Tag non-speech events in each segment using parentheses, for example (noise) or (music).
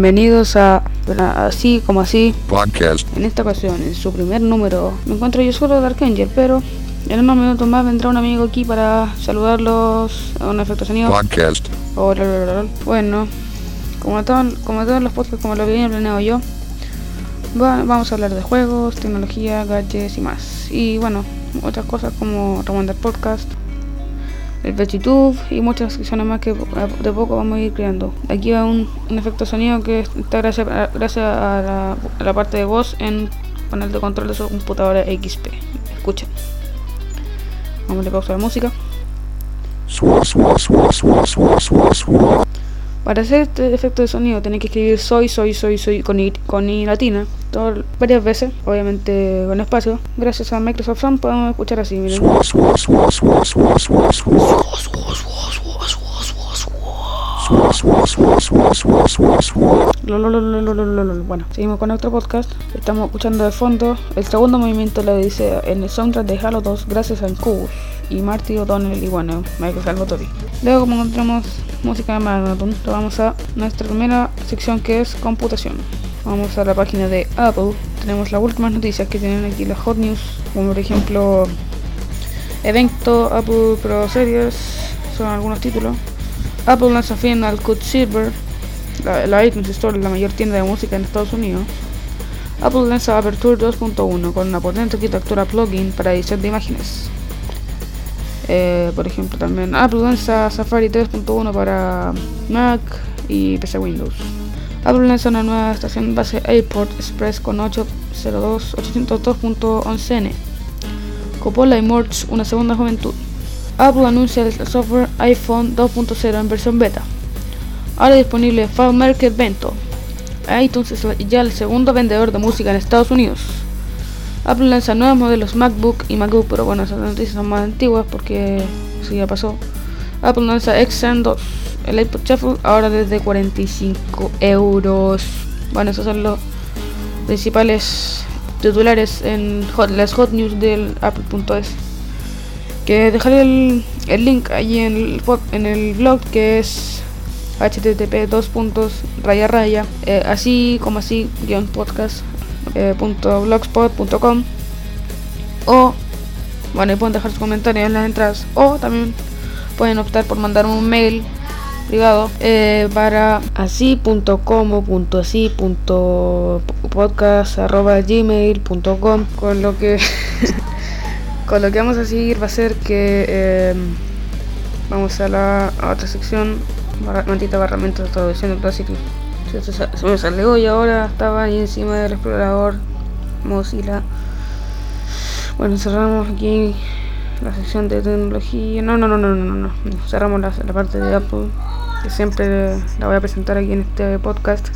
Bienvenidos a, a Así como Así. podcast. En esta ocasión, en su primer número, me encuentro yo solo de Archangel, pero en unos minutos más vendrá un amigo aquí para saludarlos a un efecto sonido. Podcast. Hola, hola, hola. Bueno, como, todo- como todos los podcasts, como lo había planeado yo, va- vamos a hablar de juegos, tecnología, gadgets y más. Y bueno, otras cosas como Remandar Podcast, el VegTube y muchas secciones más que de poco vamos a ir creando. Aquí va un, efecto sonido que está gracias a, gracias a la parte de voz en panel de control de su computadora XP. Escuchen. Vamos a pausa la música. Para hacer este efecto de sonido tenés que escribir soy, soy, soy, soy con i, con i latina varias veces, obviamente con espacio. Gracias a Microsoft Sound podemos escuchar así, miren. Bueno, seguimos con otro podcast. Estamos escuchando de fondo el segundo movimiento lo dice en el soundtrack de Halo 2 gracias a Cubus y Marty O'Donnell y bueno, Michael Salvatori. Luego como encontramos música de Magnatune, lo vamos a nuestra primera sección que es computación. Vamos a la página de Apple. Tenemos las últimas noticias que tienen aquí las hot news, como por ejemplo evento Apple Pro Series, son algunos títulos. Apple lanza fin al Cut Silver, la, la iTunes Store, la mayor tienda de música en Estados Unidos. Apple lanza Aperture 2.1 con una potente arquitectura plugin para edición de imágenes. Eh, por ejemplo, también Apple lanza Safari 3.1 para Mac y PC Windows. Apple lanza una nueva estación base Airport Express con 802.802.11n. Coppola y Morch una segunda juventud. Apple anuncia el software iPhone 2.0 en versión beta. Ahora disponible FileMaker Bento. iTunes es ya el segundo vendedor de música en Estados Unidos. Apple lanza nuevos modelos MacBook y MacBook, pero bueno, esas noticias son más antiguas porque eso ya pasó. Apple lanza XN 2, el iPod Shuffle, ahora desde 45 euros. Bueno, esos son los principales titulares en las hot news del apple.es. Que dejaré el, el link allí en el, en el blog que es http dos puntos raya eh, así como así guion podcast eh, punto blogspot.com o bueno y pueden dejar sus comentarios en las entradas. O también pueden optar por mandar un mail privado eh, para así.como.así.podcast arroba gmail.com con lo que (laughs) con lo que vamos a seguir va a ser que eh, vamos a la otra sección barra- maldita barramento de traducción de Classic se, me salió y ahora estaba ahí encima del explorador Mozilla. Bueno cerramos aquí la sección de tecnología. No no no no no no, cerramos la parte de Apple que siempre la voy a presentar aquí en este podcast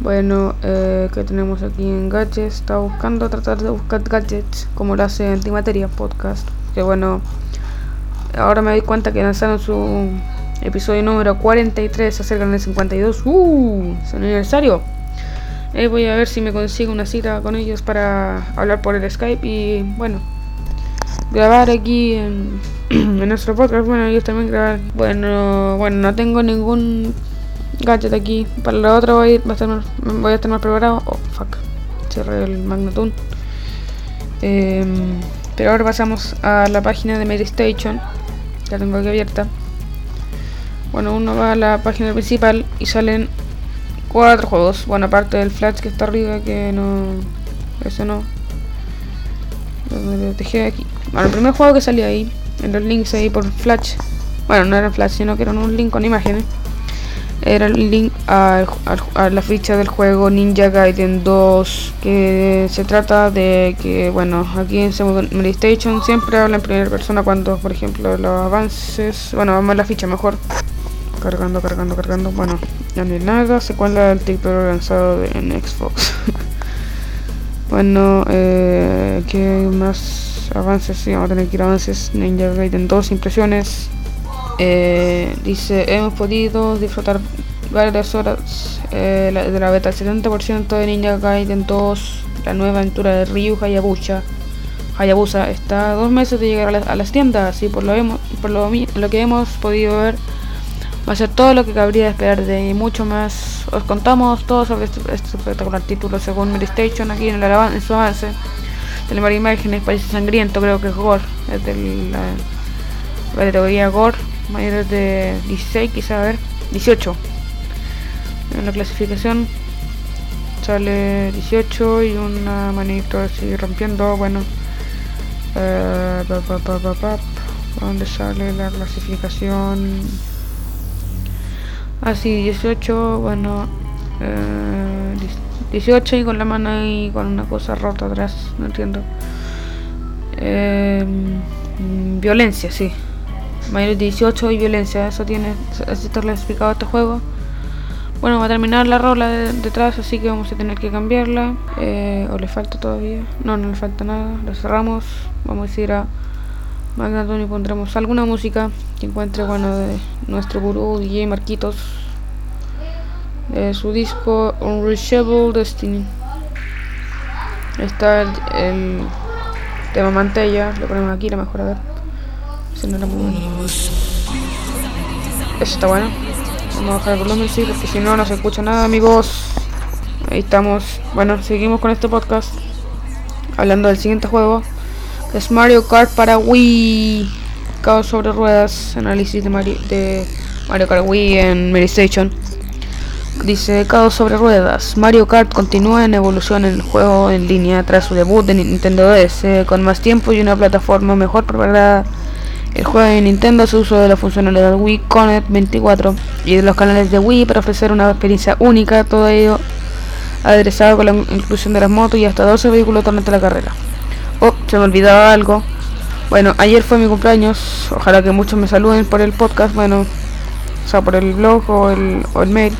bueno, eh, que tenemos aquí en gadgets? Estaba buscando tratar de buscar gadgets como lo hace Antimateria Podcast. Que bueno, ahora me doy cuenta que lanzaron su episodio número 43, se acercan del 52. ¡Uh! Es aniversario. Eh, voy a ver si me consigo una cita con ellos para hablar por el Skype y bueno, grabar aquí en, (clears throat) en nuestro podcast. Bueno, ellos también grabar. Bueno, bueno, no tengo ningún gadget aquí. Para la otra voy a, estar más- voy a estar más preparado. Oh, fuck. Cerré el Magnatune. Em, pero ahora pasamos a la página de Medistation. La tengo aquí abierta. Bueno, uno va a la página principal y salen cuatro juegos. Bueno, aparte del Flash que está arriba, que no. Ese no. Lo dejé aquí. Bueno, el primer juego que salió ahí, en los links ahí por Flash. Bueno, no eran Flash, sino que eran un link con imágenes era el link a la ficha del juego Ninja Gaiden 2 que se trata de que bueno aquí en Second Station siempre habla en primera persona cuando por ejemplo los avances bueno vamos a la ficha mejor. Cargando cargando cargando bueno ya no hay nada se cuela el título lanzado de- en Xbox. (laughs) Bueno eh, ¿qué más avances? Sí, vamos a tener que ir avances. Ninja Gaiden 2 impresiones eh, dice, hemos podido disfrutar varias horas eh, de la beta, el 70% de Ninja Gaiden 2, la nueva aventura de Ryu Hayabusa. Hayabusa está a dos meses de llegar a, la- a las tiendas y por lo, hemos, por lo, lo que hemos podido ver, Va a ser todo lo que cabría esperar de mucho más. Os contamos todo sobre este, este espectacular título según Medistation aquí en, el en su avance. Varias imágenes, parece sangriento, creo que es gore. Es de la, categoría gore, mayores de 16, quizá a ver, 18. En la clasificación sale 18 y una manito así rompiendo, bueno. Eh, ¿Dónde sale la clasificación? Así, 18, bueno, eh, 18 y con la mano ahí con una cosa rota atrás, no entiendo. Eh, violencia, sí. Mayor de 18 y violencia, eso tiene, así está clasificado este juego. Bueno, va a terminar la rola de, detrás, así que vamos a tener que cambiarla. Eh, ¿O le falta todavía? No, no le falta nada. Lo cerramos. Vamos a ir a Magnatón y pondremos alguna música que encuentre, bueno, de nuestro gurú DJ Marquitos. De su disco Unreachable Destiny. Está el, tema mantella, lo ponemos aquí, la mejor a ver. Si no era muy bueno. Eso está bueno. Vamos a bajar el volumen, sí, porque si no, no se escucha nada, amigos. Ahí estamos. Bueno, seguimos con este podcast. Hablando del siguiente juego es Mario Kart para Wii. Caos sobre ruedas. Análisis de Mario, de Mario Kart Wii en Mary. Dice Caos sobre ruedas. Mario Kart continúa en evolución en el juego en línea tras su debut de Nintendo DS. Con más tiempo y una plataforma mejor preparada. El juego de Nintendo se uso de la funcionalidad Wii Connect 24 y de los canales de Wii para ofrecer una experiencia única. Todo ello aderezado con la inclusión de las motos y hasta 12 vehículos durante la carrera. Oh, se me olvidaba algo. Bueno, ayer fue mi cumpleaños. Ojalá que muchos me saluden por el podcast. Bueno, o sea, por el blog o el, o el mail.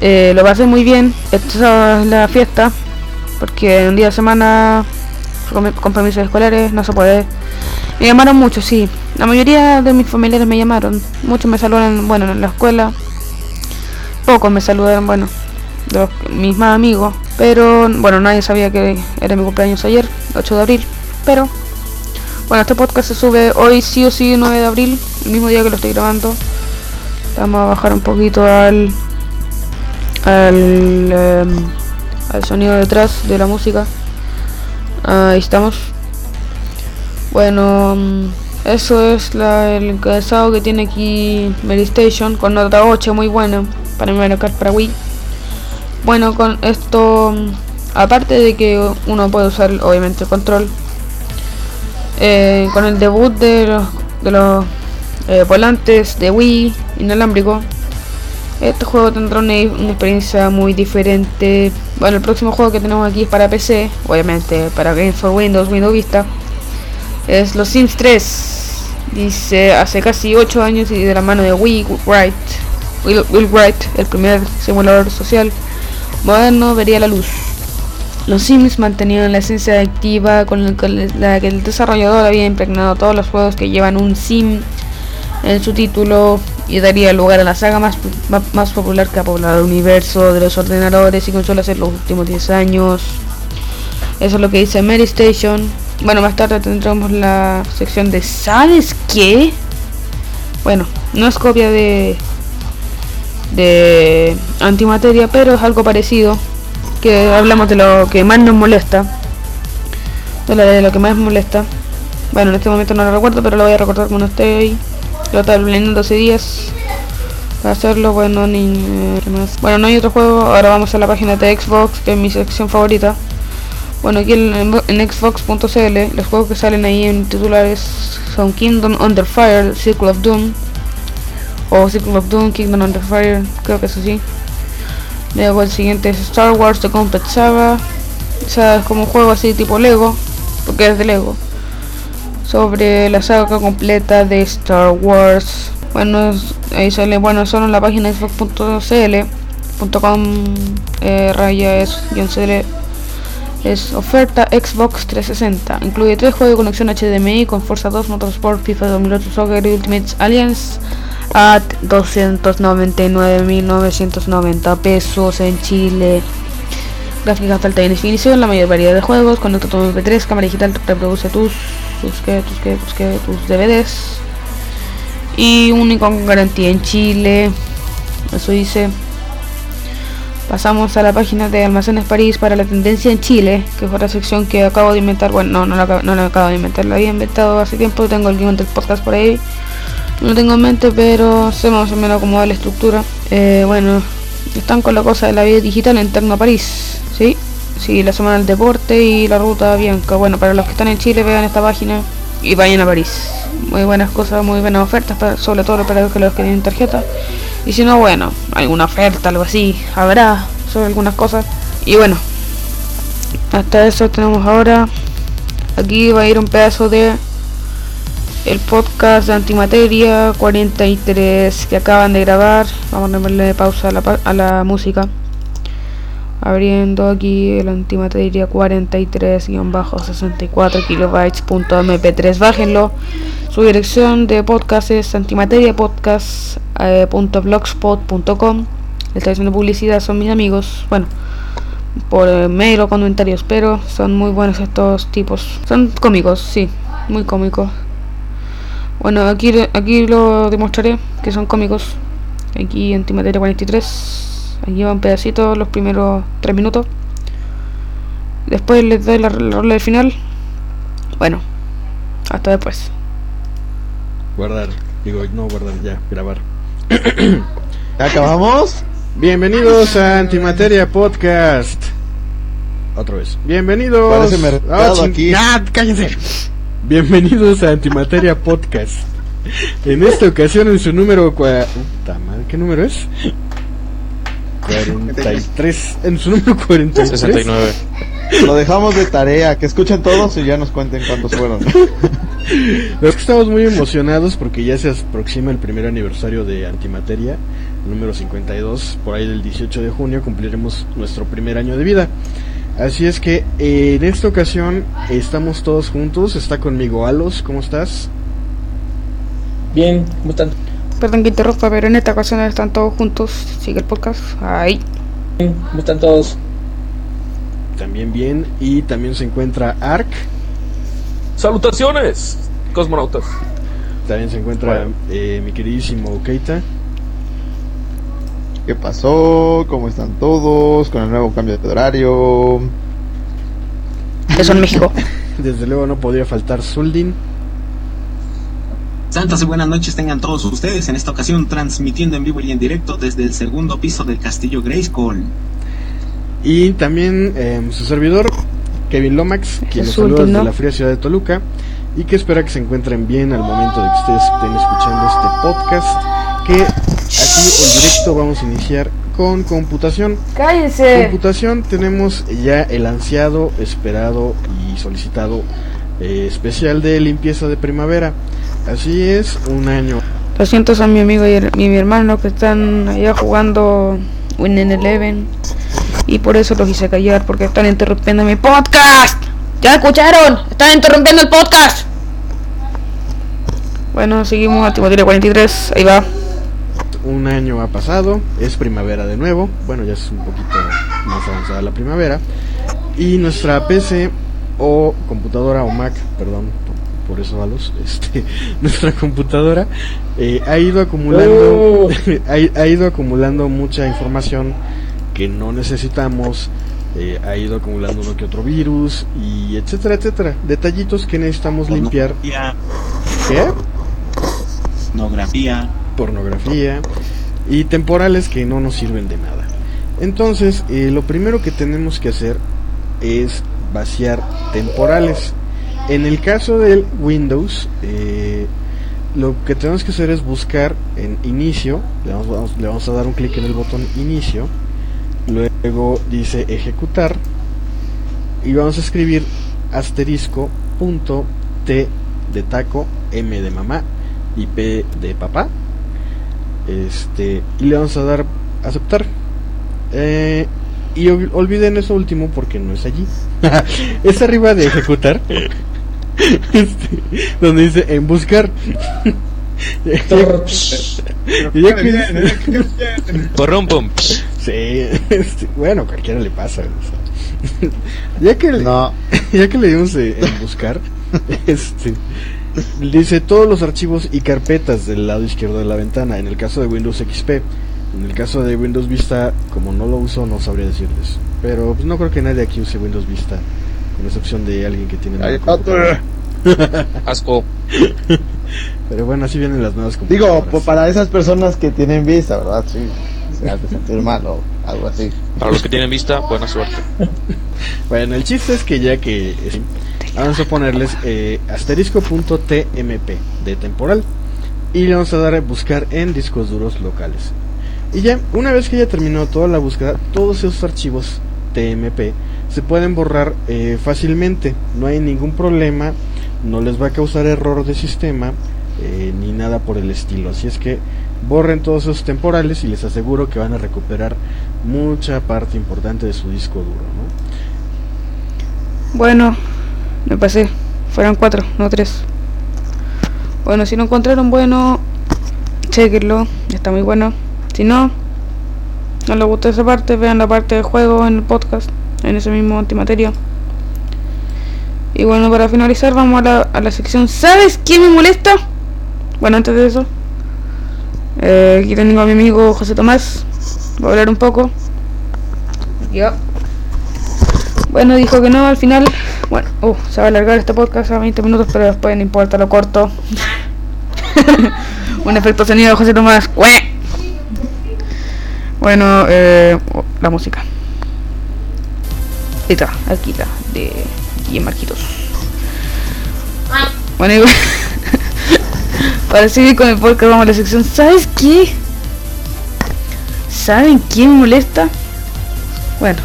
Eh, lo pasé muy bien. Esta es la fiesta. Porque un día de semana, con compromisos escolares, no se puede. Me llamaron mucho, sí. La mayoría de mis familiares me llamaron. Muchos me saludaron, bueno, en la escuela. Pocos me saludaron, bueno, los, mis más amigos. Pero bueno, nadie sabía que era mi cumpleaños ayer, 8 de abril. Pero bueno, este podcast se sube hoy sí o sí 9 de abril, el mismo día que lo estoy grabando. Vamos a bajar un poquito al al, em, al sonido detrás de la música. Ahí estamos. Bueno, mm, eso es el encabezado que tiene aquí Medistation con nota 8 muy buena para Mario Kart para Wii. Bueno, con esto, aparte de que uno puede usar obviamente el control, eh, con el debut de los, de los eh, volantes de Wii inalámbrico, este juego tendrá una, experiencia muy diferente. Bueno, el próximo juego que tenemos aquí es para PC, obviamente para Games for Windows, Windows Vista. Es Los Sims 3. Dice hace casi 8 años y de la mano de Wii Wright, Will, Will Wright, el primer simulador social moderno vería la luz. Los Sims mantenían la esencia activa con la que el desarrollador había impregnado todos los juegos que llevan un Sim en su título y daría lugar a la saga más, más, popular que ha poblado el universo de los ordenadores y consolas en los últimos 10 años. Eso es lo que dice Mary Station. Bueno, más tarde tendremos la sección de ¿Sabes qué? Bueno, no es copia de de antimateria, pero es algo parecido. Que hablamos de lo que más nos molesta. De lo, que más molesta. Bueno, en este momento no lo recuerdo, pero lo voy a recordar cuando esté ahí. Lo estaba planeando 12 días. Para hacerlo, bueno, ni eh, más. Bueno, no hay otro juego. Ahora vamos a la página de Xbox, que es mi sección favorita. Bueno, aquí en, Xbox.cl, los juegos que salen ahí en titulares son Kingdom Under Fire, Circle of Doom, o Circle of Doom, Kingdom Under Fire, creo que es así. Luego el siguiente es Star Wars The Complete Saga. O sea, es como un juego así tipo Lego, porque es de Lego. Sobre la saga completa de Star Wars. Bueno, ahí sale, bueno, solo en la página xbox.cl.com eh, raya es cl es oferta Xbox 360. Incluye tres juegos de conexión HDMI con Forza 2, Motorsport, FIFA 2008, Soccer y Ultimate Alliance a 299.990 pesos en Chile. Gráficas de alta definición, la mayor variedad de juegos, conecta tu MP3, cámara digital, reproduce tus, tus, tus, tus DVDs. y único con garantía en Chile. Eso dice. Pasamos a la página de Almacenes París para la tendencia en Chile, que es otra sección que acabo de inventar. Bueno, no, no la, acabo- no la acabo de inventar, la había inventado hace tiempo. Tengo el guion del podcast por ahí. No tengo en mente, pero sé más o menos cómo va la estructura. Eh, bueno, están con la cosa de la vida digital en Tecno París, ¿sí? Sí, la semana del deporte y la ruta Bianca. Bueno, para los que están en Chile, vean esta página y vayan a París. Muy buenas cosas, muy buenas ofertas, sobre todo para los que tienen tarjeta. Y si no, bueno, alguna oferta, algo así, habrá sobre algunas cosas. Y bueno, hasta eso tenemos ahora. Aquí va a ir un pedazo de el podcast de Antimateria 43 que acaban de grabar. Vamos a darle pausa a la, a la música. Abriendo aquí el Antimateria 43-64 kilobytes.mp3. Bájenlo. Su dirección de podcast es antimateriapodcast.blogspot.com. Le estoy haciendo publicidad, son mis amigos. Bueno, por eh, mail o comentarios, pero son muy buenos estos tipos. Son cómicos, sí, muy cómicos. Bueno, aquí, aquí lo demostraré que son cómicos. Aquí Antimateria 43. Aquí va un pedacito, los primeros 3 minutos. Después les doy la, la rola del final. Bueno, hasta después. Guardar. Digo, no guardar, ya, grabar. ¿Ya (clears throat) acabamos? Bienvenidos a Antimateria Podcast. Otra vez. Bienvenidos. Ching- aquí. ¡Ah, cállense! Bienvenidos a Antimateria Podcast. En esta ocasión en su número cua- Puta madre, ¿qué número es? 43. En su número 43. 69. Lo dejamos de tarea, que escuchen todos y ya nos cuenten cuántos fueron. Los que estamos muy emocionados porque ya se aproxima el primer aniversario de Antimateria, número 52, por ahí del 18 de junio cumpliremos nuestro primer año de vida. Así es que eh, en esta ocasión estamos todos juntos, está conmigo Alos, ¿cómo estás? Bien, ¿cómo están? Perdón que interrumpa, pero en esta ocasión están todos juntos. Sigue el podcast. Ahí. Bien, ¿Cómo están todos? También bien, y también se encuentra Ark, Salutaciones, cosmonautas. también se encuentra eh, mi queridísimo Keita, ¿Qué pasó? ¿Cómo están todos? Con el nuevo cambio de horario. Eso en México. (laughs) desde luego no podría faltar Zuldin, Santas y buenas noches tengan todos ustedes en esta ocasión transmitiendo en vivo y en directo desde el segundo piso del castillo Grayskull. Y también eh, su servidor, Kevin Lomax, quien los saluda desde la fría ciudad de Toluca y que espera que se encuentren bien al momento de que ustedes estén escuchando este podcast. Que aquí en directo vamos a iniciar con computación. ¡Cállense! Computación tenemos ya el ansiado, esperado y solicitado eh, especial de limpieza de primavera. Así es, un año Lo siento a mi amigo y, her- y mi hermano que están allá jugando Win Eleven. Y por eso los hice callar, porque están interrumpiendo mi podcast. ¿Ya escucharon? Están interrumpiendo el podcast. Bueno, seguimos a Timoterio 43. Ahí va. un año ha pasado, es primavera de nuevo, bueno ya es un poquito más avanzada la primavera, y nuestra PC o computadora o Mac, perdón, por, por eso a los, (laughs) este, nuestra computadora eh, ha ido acumulando, (laughs) ha, ha ido acumulando mucha información que no necesitamos, eh, ha ido acumulando uno que otro virus y etcétera, etcétera, detallitos que necesitamos limpiar, ¿qué? pornografía. pornografía y temporales que no nos sirven de nada. Entonces, eh, lo primero que tenemos que hacer es vaciar temporales. En el caso del Windows, eh, lo que tenemos que hacer es buscar en inicio, le vamos, vamos- le vamos a dar un clic en el botón inicio, luego dice ejecutar y vamos a escribir asterisco punto T de taco, M de mamá y P de papá. Este, y le vamos a dar aceptar. Eh, y ol- olviden eso último porque no es allí. (laughs) es arriba de ejecutar. (laughs) Este, donde dice en buscar. (laughs) Que- Porrumpum. Sí, este, bueno, cualquiera le pasa. o sea. ya que le- No. ya que le dimos en buscar, Este, dice todos los archivos y carpetas del lado izquierdo de la ventana, en el caso de Windows XP. En el caso de Windows Vista, como no lo uso, no sabría decirles. Pero pues, no creo que nadie aquí use Windows Vista, con excepción de alguien que tiene. (laughs) Asco. Pero bueno, así vienen las nuevas Digo, computadoras. pues para esas personas que tienen vista, ¿verdad? Sí, se hace sentir mal o algo así. Para los que tienen vista, buena suerte. Bueno, el chiste es que ya que sí, vamos a ponerles eh, asterisco.tmp de temporal y le vamos a dar a buscar en discos duros locales. Y ya, una vez que ya terminó toda la búsqueda, todos esos archivos TMP se pueden borrar eh, fácilmente, no hay ningún problema, no les va a causar error de sistema eh, ni nada por el estilo. Así es que borren todos esos temporales y les aseguro que van a recuperar mucha parte importante de su disco duro. ¿no? Bueno, me pasé. Fueron cuatro, no tres. Bueno, si no encontraron bueno, chequenlo. Está muy bueno. Si no, no les gustó esa parte, vean la parte de juego en el podcast, en ese mismo antimateria. Y bueno, para finalizar, vamos a la, a la sección. ¿Sabes qué me molesta? Bueno, antes de eso, eh, aquí tengo a mi amigo José Tomás. Voy a hablar un poco. Ya. Bueno, dijo que no al final. Bueno, uh, se va a alargar este podcast a 20 minutos, pero después no importa, lo corto. (laughs) Un efecto sonido de José Tomás. Bueno, eh, oh, la música. Ahí está, aquí está, de Guillermo Marquitos. Bueno, y (laughs) para seguir con el podcast, vamos a la sección. ¿Sabes qué? ¿Saben qué me molesta? Bueno,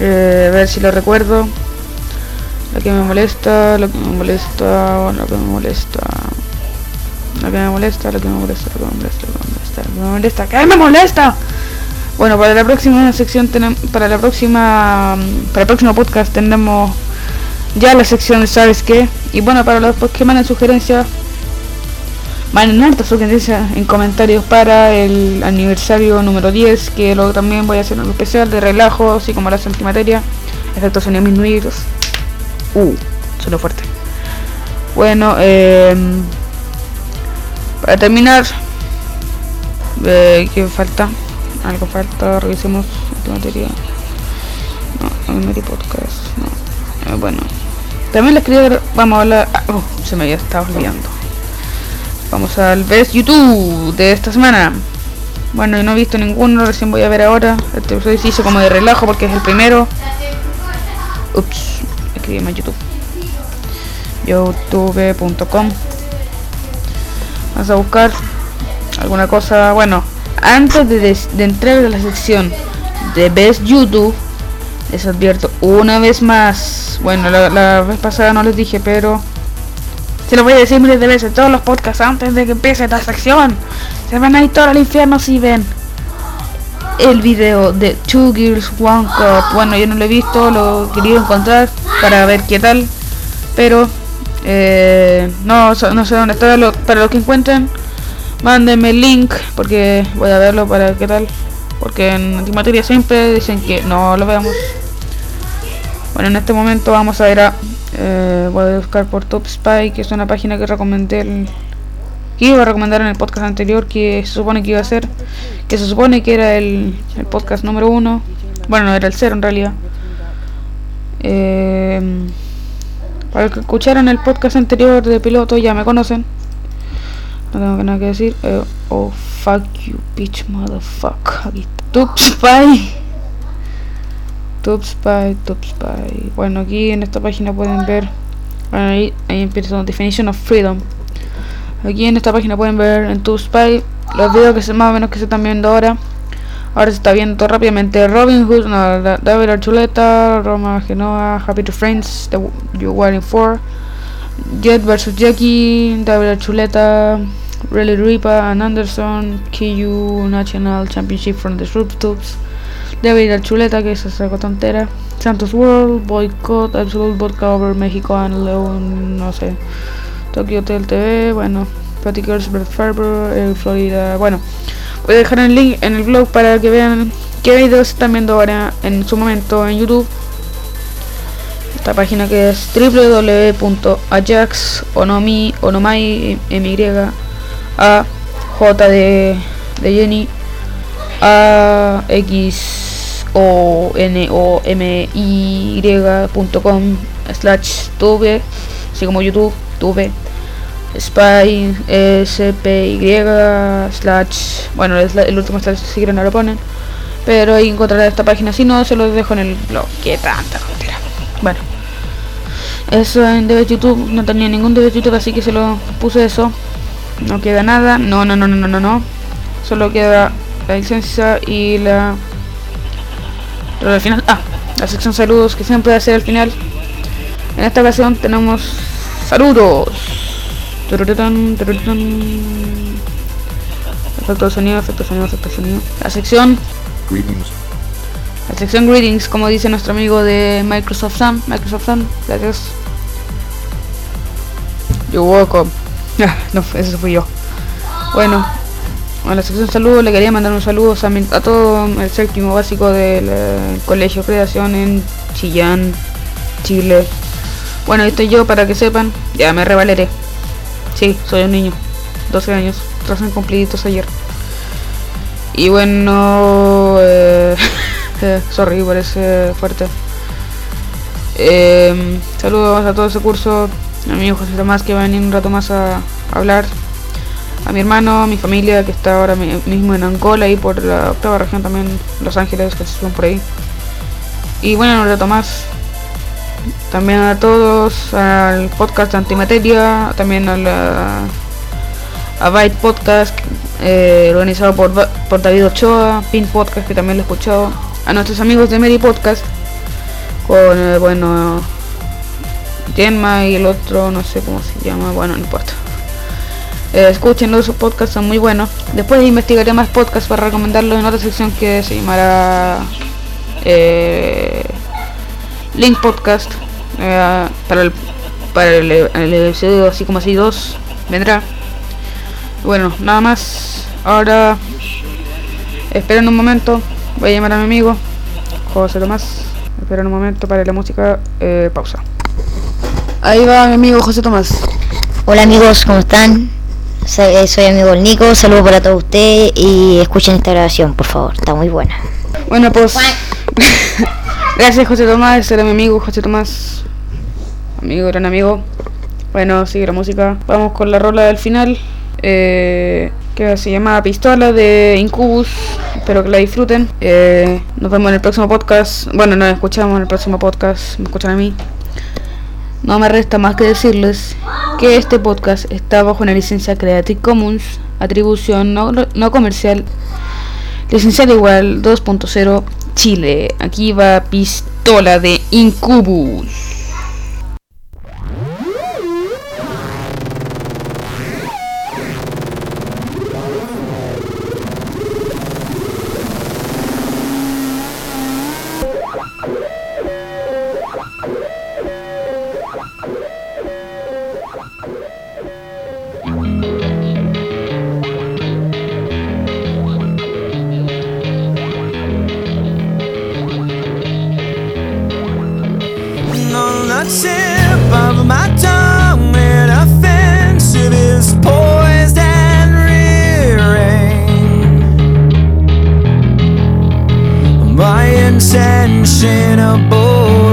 eh, a ver si lo recuerdo. Lo que me molesta, lo que me molesta, lo que me molesta. Lo que me molesta, lo que me molesta, lo que me molesta, lo que me molesta, lo que me molesta. ¿Qué me molesta? Bueno, para la próxima sección tenemos, para la próxima, para el próximo podcast tendremos ya la sección ¿sabes qué? Y bueno, para los que manden sugerencias, manden hartas sugerencias en comentarios para el aniversario número 10, que luego también voy a hacer un especial de relajo, así como la antimateria, efectos sonidos disminuidos. Uh, solo fuerte. Bueno, eh, para terminar, eh, ¿qué falta? Algo falta, revisemos antimateria. No, antimateria podcast, no. Eh, bueno, también les quería vamos a hablar. ah, oh, se me había estado olvidando. Vamos al Best YouTube de esta semana. Bueno, yo no he visto ninguno, recién voy a ver ahora. Este episodio se hizo como de relajo porque es el primero. Ups, escribí más YouTube. youtube.com Vamos a buscar alguna cosa. Bueno, antes de, de entrar a la sección de Best YouTube, les advierto una vez más. Bueno, la, vez pasada no les dije, pero se lo voy a decir miles de veces. Todos los podcasts antes de que empiece esta sección se van a ir todos al infierno si ven el video de Two Girls One Cup. Bueno, yo no lo he visto, lo querido encontrar para ver qué tal, pero eh, no, no sé dónde está. Lo- para los que encuentren, mándenme el link porque voy a verlo para qué tal. Porque en antimateria siempre dicen que no lo veamos. Bueno, en este momento vamos a ir a. eh, voy a buscar por Top Spy, que es una página que recomendé el, que iba a recomendar en el podcast anterior que se supone que iba a ser que se supone que era el, el podcast número uno. Bueno no era el cero en realidad. Eh, para los que escucharon el podcast anterior de piloto ya me conocen. No tengo nada que decir. Eh, oh fuck you bitch motherfucker. Aquí Tube Spy. Spy Spy. Bueno aquí en esta página pueden ver bueno, ahí, ahí empieza Definition of Freedom. Aquí en esta página pueden ver en TubeSpy los videos que se más o menos que se están viendo ahora. Ahora se está viendo rápidamente. Robin Hood, David Archuleta, Roma Genoa, Happy to Friends, The You Waiting For, Jet vs Jackie, David Archuleta, Really Ripa and Anderson, KU National Championship from the Tubes, David Archuleta, que es esa tontera, Santos World, Boycott, Absolute Vodka Over México and León, no sé. Tokyo Hotel TV, bueno, Girls Bird Ferber, eh, Florida, bueno, voy a dejar el link en el blog para que vean qué videos están viendo ahora en su momento en YouTube. esta página que es www.ajax.onomi onomai my a j de, de Jenny. A x o n o m y.com slash tube así como youtube tube spy spy slash bueno el último slash si quieren no lo ponen. Pero ahí esta página. Si no se los dejo en el blog. Qué tanta mentira. Bueno eso en de youtube. No tenía ningún de youtube así que se lo puse eso no queda nada. No no no no no no no. Solo queda la licencia y la pero al final. Ah la sección saludos que siempre hace al final. En esta ocasión tenemos saludos. Efecto de sonido efecto de sonido efecto de sonido. La sección. Greetings. la sección greetings como dice nuestro amigo de Microsoft Sun. Microsoft Sun gracias. You're welcome Ah, no, ese fui yo bueno a la sección saludos le quería mandar un saludo a, todo el séptimo básico del eh, colegio Creación en Chillán, Chile. Bueno, ahí estoy yo para que sepan, ya me revaleré. Sí, soy un niño, 12 años, recién cumpliditos ayer. Y bueno, eh, (laughs) sorry por ese fuerte. Eh, saludos a todo ese curso, a mi José Tomás que va a venir un rato más a, hablar a mi hermano, a mi familia que está ahora mi- mismo en Angola y por la octava región también, Los Ángeles, que son por ahí. Y bueno, un rato más. También a todos, al podcast Antimateria, también a la a Byte Podcast, eh, organizado por, por David Ochoa, Pin Podcast, que también lo he escuchado, a nuestros amigos de Mary Podcast, con, bueno, Genma y el otro, no sé cómo se llama, bueno, no importa. Eh, escúchenlo, sus podcasts son muy buenos. Después investigaré más podcasts para recomendarlos en otra sección que se llamará eh, Link Podcast. eh, para el para el, el episodio así como así 2 vendrá. Bueno, nada más. Ahora esperen un momento. Voy a llamar a mi amigo José Tomás. Esperen un momento para la música. eh, pausa. Ahí va mi amigo José Tomás. Hola amigos, ¿cómo están? Soy, eh, soy amigo del Nico, saludos para todos ustedes y escuchen esta grabación, por favor, está muy buena. Bueno, pues. (laughs) Gracias, José Tomás. Ese era mi amigo, José Tomás. Amigo, gran amigo. Bueno, sigue la música. Vamos con la rola del final. Eh, que se llama Pistola de Incubus. Espero que la disfruten. Eh, nos vemos en el próximo podcast. Bueno, nos escuchamos en el próximo podcast. Me escuchan a mí. No me resta más que decirles que este podcast está bajo una licencia Creative Commons, atribución no, no comercial Licenciado igual 2.0 Chile. Aquí va pistola de Incubus. Insensible.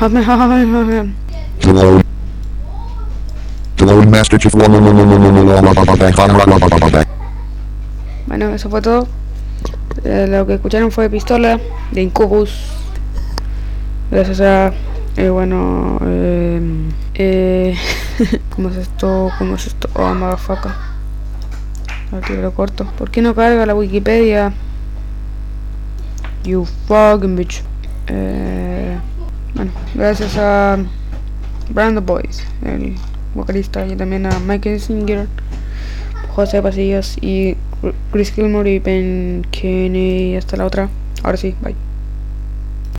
Hazme- Hello. Hello, Master Chief. Bueno, eso fue todo. Eh, lo que escucharon fue Pistola de Incubus. Gracias a. eh, bueno. Eh, eh, ¿Cómo es esto? ¿Cómo es esto? Oh, motherfucker. Lo corto. ¿Por qué no carga la Wikipedia? You fucking bitch. Eh, bueno, gracias a Brando Boys, el vocalista, y también a Michael Singer, José Pasillas y Chris Gilmore y Ben Kenny. Hasta la otra. Ahora sí, bye.